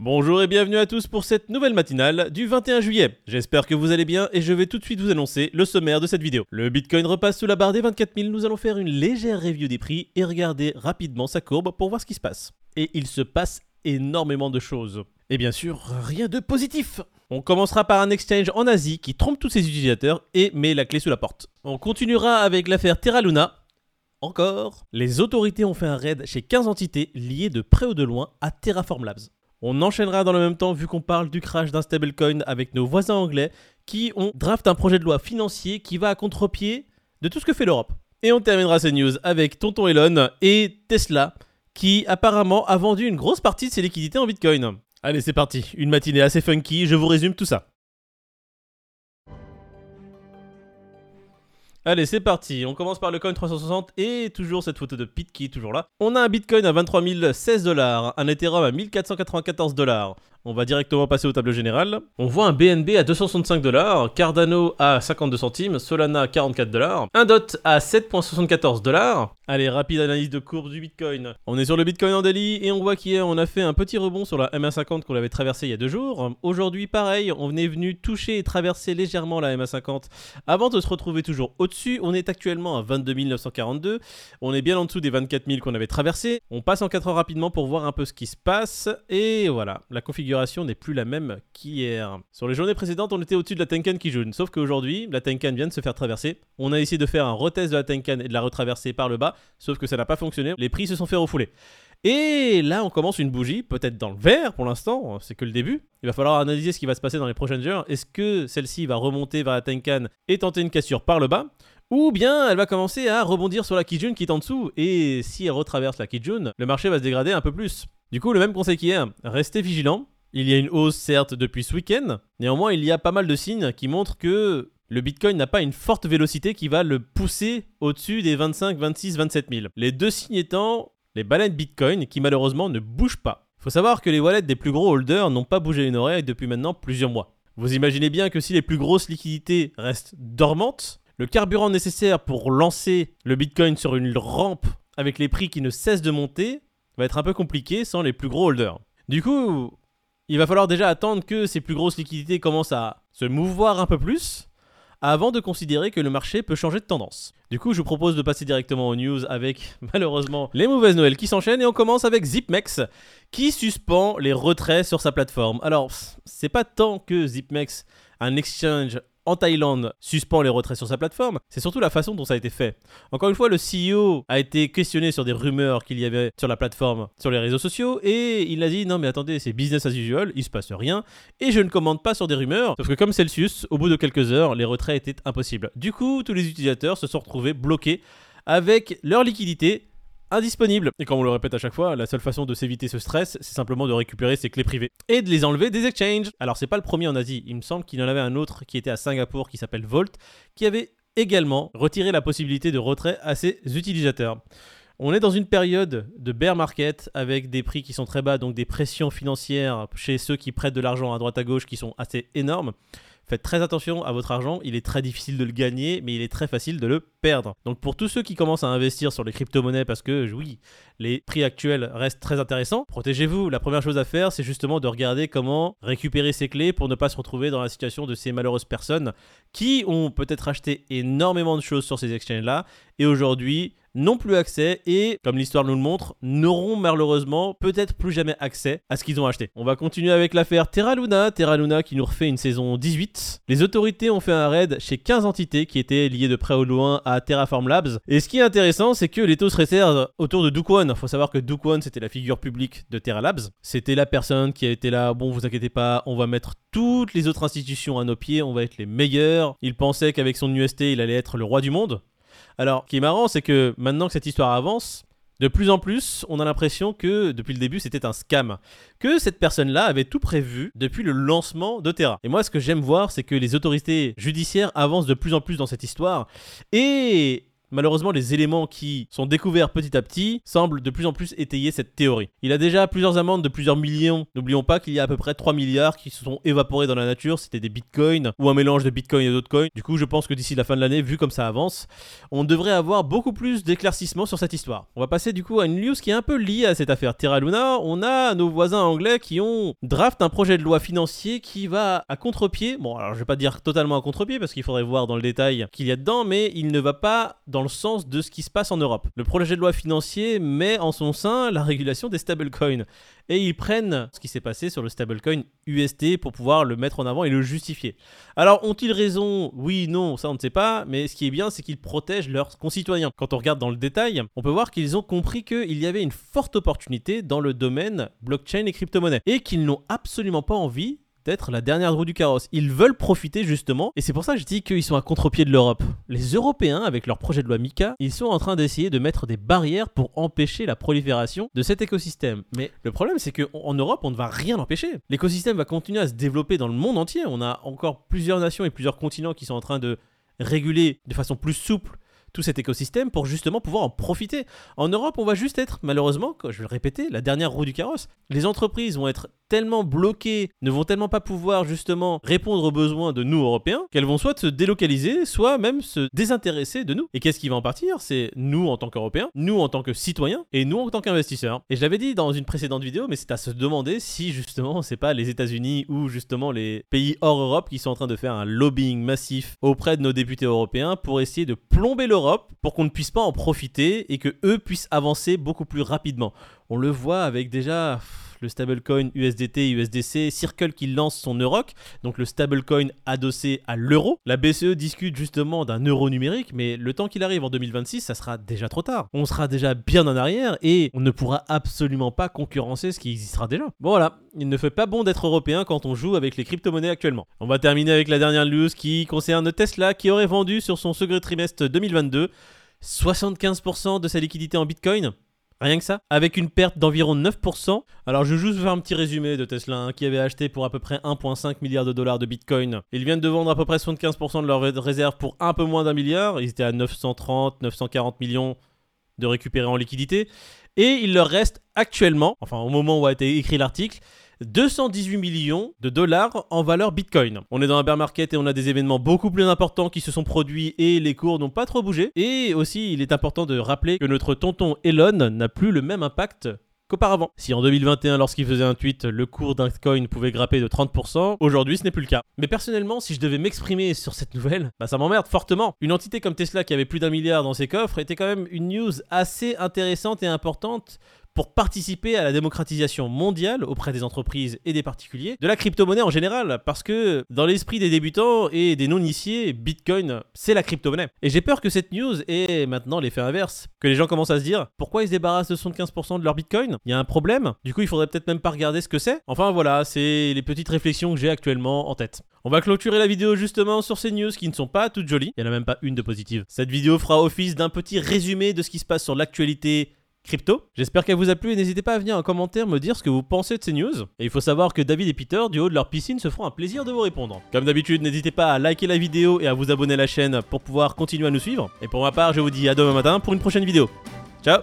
Bonjour et bienvenue à tous pour cette nouvelle matinale du 21 juillet. J'espère que vous allez bien et je vais tout de suite vous annoncer le sommaire de cette vidéo. Le Bitcoin repasse sous la barre des 24 000, nous allons faire une légère review des prix et regarder rapidement sa courbe pour voir ce qui se passe. Et il se passe énormément de choses. Et bien sûr, rien de positif on commencera par un exchange en Asie qui trompe tous ses utilisateurs et met la clé sous la porte. On continuera avec l'affaire Terra Luna. Encore. Les autorités ont fait un raid chez 15 entités liées de près ou de loin à Terraform Labs. On enchaînera dans le même temps vu qu'on parle du crash d'un stablecoin avec nos voisins anglais qui ont draft un projet de loi financier qui va à contre-pied de tout ce que fait l'Europe. Et on terminera ces news avec Tonton Elon et Tesla qui apparemment a vendu une grosse partie de ses liquidités en Bitcoin. Allez c'est parti, une matinée assez funky, je vous résume tout ça. Allez, c'est parti. On commence par le coin 360 et toujours cette photo de Pete qui est toujours là. On a un Bitcoin à 23 016 dollars, un Ethereum à 1494 dollars, on va directement passer au tableau général. On voit un BNB à 265 dollars, Cardano à 52 centimes, Solana à 44 dollars, un DOT à 7.74 dollars. Allez, rapide analyse de courbe du Bitcoin. On est sur le Bitcoin en daily et on voit qu'hier on a fait un petit rebond sur la MA50 qu'on avait traversée il y a deux jours. Aujourd'hui, pareil, on est venu toucher et traverser légèrement la MA50 avant de se retrouver toujours au-dessus. On est actuellement à 22 942. On est bien en dessous des 24 000 qu'on avait traversé. On passe en 4 heures rapidement pour voir un peu ce qui se passe. Et voilà, la configuration n'est plus la même qu'hier. Sur les journées précédentes, on était au-dessus de la Tenkan Kijun, sauf qu'aujourd'hui, la Tenkan vient de se faire traverser. On a essayé de faire un retest de la Tenkan et de la retraverser par le bas, sauf que ça n'a pas fonctionné. Les prix se sont fait refouler. Et là, on commence une bougie, peut-être dans le vert pour l'instant, c'est que le début. Il va falloir analyser ce qui va se passer dans les prochaines heures. Est-ce que celle-ci va remonter vers la Tenkan et tenter une cassure par le bas? Ou bien elle va commencer à rebondir sur la Kijun qui est en dessous, et si elle retraverse la Kijun, le marché va se dégrader un peu plus. Du coup, le même conseil qu'hier, restez vigilant, il y a une hausse certes depuis ce week-end, néanmoins il y a pas mal de signes qui montrent que le Bitcoin n'a pas une forte vélocité qui va le pousser au-dessus des 25, 26, 27 000. Les deux signes étant les baleines Bitcoin qui malheureusement ne bougent pas. Il Faut savoir que les wallets des plus gros holders n'ont pas bougé une oreille depuis maintenant plusieurs mois. Vous imaginez bien que si les plus grosses liquidités restent dormantes, le carburant nécessaire pour lancer le Bitcoin sur une rampe avec les prix qui ne cessent de monter va être un peu compliqué sans les plus gros holders. Du coup, il va falloir déjà attendre que ces plus grosses liquidités commencent à se mouvoir un peu plus avant de considérer que le marché peut changer de tendance. Du coup, je vous propose de passer directement aux news avec malheureusement les mauvaises nouvelles qui s'enchaînent et on commence avec ZipMex qui suspend les retraits sur sa plateforme. Alors, c'est pas tant que ZipMex, un exchange en Thaïlande suspend les retraits sur sa plateforme, c'est surtout la façon dont ça a été fait. Encore une fois, le CEO a été questionné sur des rumeurs qu'il y avait sur la plateforme, sur les réseaux sociaux, et il a dit non mais attendez, c'est business as usual, il se passe rien, et je ne commande pas sur des rumeurs, sauf que comme Celsius, au bout de quelques heures, les retraits étaient impossibles. Du coup, tous les utilisateurs se sont retrouvés bloqués avec leur liquidité indisponible. Et comme on le répète à chaque fois, la seule façon de s'éviter ce stress, c'est simplement de récupérer ses clés privées et de les enlever des exchanges. Alors c'est pas le premier en Asie, il me semble qu'il y en avait un autre qui était à Singapour qui s'appelle Volt, qui avait également retiré la possibilité de retrait à ses utilisateurs. On est dans une période de bear market avec des prix qui sont très bas, donc des pressions financières chez ceux qui prêtent de l'argent à droite à gauche qui sont assez énormes. Faites très attention à votre argent, il est très difficile de le gagner, mais il est très facile de le perdre. Donc pour tous ceux qui commencent à investir sur les crypto-monnaies, parce que oui, les prix actuels restent très intéressants, protégez-vous. La première chose à faire, c'est justement de regarder comment récupérer ces clés pour ne pas se retrouver dans la situation de ces malheureuses personnes qui ont peut-être acheté énormément de choses sur ces exchanges-là et aujourd'hui n'ont plus accès et, comme l'histoire nous le montre, n'auront malheureusement peut-être plus jamais accès à ce qu'ils ont acheté. On va continuer avec l'affaire Terra Luna, Terra Luna qui nous refait une saison 18. Les autorités ont fait un raid chez 15 entités qui étaient liées de près ou de loin à Terraform Labs. Et ce qui est intéressant, c'est que les taux se réservent autour de Duke One. Faut savoir que Duke One, c'était la figure publique de Terra Labs. C'était la personne qui a été là, bon, vous inquiétez pas, on va mettre toutes les autres institutions à nos pieds, on va être les meilleurs. Il pensait qu'avec son UST, il allait être le roi du monde. Alors, ce qui est marrant, c'est que maintenant que cette histoire avance, de plus en plus, on a l'impression que depuis le début, c'était un scam. Que cette personne-là avait tout prévu depuis le lancement de Terra. Et moi, ce que j'aime voir, c'est que les autorités judiciaires avancent de plus en plus dans cette histoire. Et Malheureusement, les éléments qui sont découverts petit à petit semblent de plus en plus étayer cette théorie. Il a déjà plusieurs amendes de plusieurs millions. N'oublions pas qu'il y a à peu près 3 milliards qui se sont évaporés dans la nature. C'était des bitcoins ou un mélange de bitcoins et d'autres coins. Du coup, je pense que d'ici la fin de l'année, vu comme ça avance, on devrait avoir beaucoup plus d'éclaircissements sur cette histoire. On va passer du coup à une news qui est un peu liée à cette affaire Terra Luna. On a nos voisins anglais qui ont draft un projet de loi financier qui va à contre-pied. Bon, alors je vais pas dire totalement à contre-pied parce qu'il faudrait voir dans le détail qu'il y a dedans, mais il ne va pas dans le sens de ce qui se passe en Europe. Le projet de loi financier met en son sein la régulation des stablecoins et ils prennent ce qui s'est passé sur le stablecoin UST pour pouvoir le mettre en avant et le justifier. Alors ont-ils raison? Oui, non, ça on ne sait pas, mais ce qui est bien c'est qu'ils protègent leurs concitoyens. Quand on regarde dans le détail, on peut voir qu'ils ont compris qu'il y avait une forte opportunité dans le domaine blockchain et crypto-monnaie et qu'ils n'ont absolument pas envie être la dernière roue du carrosse. Ils veulent profiter justement, et c'est pour ça que je dis qu'ils sont à contre-pied de l'Europe. Les Européens, avec leur projet de loi Mika, ils sont en train d'essayer de mettre des barrières pour empêcher la prolifération de cet écosystème. Mais le problème, c'est qu'en Europe, on ne va rien empêcher. L'écosystème va continuer à se développer dans le monde entier. On a encore plusieurs nations et plusieurs continents qui sont en train de réguler de façon plus souple tout cet écosystème pour justement pouvoir en profiter. En Europe, on va juste être, malheureusement, je vais le répéter, la dernière roue du carrosse. Les entreprises vont être tellement bloquées, ne vont tellement pas pouvoir justement répondre aux besoins de nous Européens, qu'elles vont soit se délocaliser, soit même se désintéresser de nous. Et qu'est-ce qui va en partir? C'est nous en tant qu'Européens, nous en tant que citoyens, et nous en tant qu'investisseurs. Et je l'avais dit dans une précédente vidéo, mais c'est à se demander si justement c'est pas les États-Unis ou justement les pays hors Europe qui sont en train de faire un lobbying massif auprès de nos députés européens pour essayer de plomber l'Europe pour qu'on ne puisse pas en profiter et que eux puissent avancer beaucoup plus rapidement. On le voit avec déjà le stablecoin USDT, USDC, Circle qui lance son Euroc, donc le stablecoin adossé à l'euro. La BCE discute justement d'un euro numérique, mais le temps qu'il arrive en 2026, ça sera déjà trop tard. On sera déjà bien en arrière et on ne pourra absolument pas concurrencer ce qui existera déjà. Bon voilà, il ne fait pas bon d'être européen quand on joue avec les crypto-monnaies actuellement. On va terminer avec la dernière news qui concerne Tesla qui aurait vendu sur son second trimestre 2022 75% de sa liquidité en Bitcoin. Rien que ça, avec une perte d'environ 9%. Alors je vais juste faire un petit résumé de Tesla, hein, qui avait acheté pour à peu près 1,5 milliard de dollars de Bitcoin. Ils viennent de vendre à peu près 75% de leurs réserves pour un peu moins d'un milliard. Ils étaient à 930, 940 millions de récupérer en liquidité. Et il leur reste actuellement, enfin au moment où a été écrit l'article, 218 millions de dollars en valeur Bitcoin. On est dans un bear market et on a des événements beaucoup plus importants qui se sont produits et les cours n'ont pas trop bougé. Et aussi, il est important de rappeler que notre tonton Elon n'a plus le même impact qu'auparavant. Si en 2021, lorsqu'il faisait un tweet, le cours d'un coin pouvait grapper de 30%, aujourd'hui ce n'est plus le cas. Mais personnellement, si je devais m'exprimer sur cette nouvelle, bah ça m'emmerde fortement. Une entité comme Tesla qui avait plus d'un milliard dans ses coffres était quand même une news assez intéressante et importante pour participer à la démocratisation mondiale auprès des entreprises et des particuliers de la crypto-monnaie en général. Parce que dans l'esprit des débutants et des non-initiés, Bitcoin, c'est la crypto-monnaie. Et j'ai peur que cette news ait maintenant l'effet inverse. Que les gens commencent à se dire pourquoi ils se débarrassent de 75% de leur Bitcoin? Il y a un problème Du coup, il faudrait peut-être même pas regarder ce que c'est. Enfin voilà, c'est les petites réflexions que j'ai actuellement en tête. On va clôturer la vidéo justement sur ces news qui ne sont pas toutes jolies. Il n'y en a même pas une de positive. Cette vidéo fera office d'un petit résumé de ce qui se passe sur l'actualité J'espère qu'elle vous a plu et n'hésitez pas à venir en commentaire me dire ce que vous pensez de ces news. Et il faut savoir que David et Peter, du haut de leur piscine, se feront un plaisir de vous répondre. Comme d'habitude, n'hésitez pas à liker la vidéo et à vous abonner à la chaîne pour pouvoir continuer à nous suivre. Et pour ma part, je vous dis à demain matin pour une prochaine vidéo. Ciao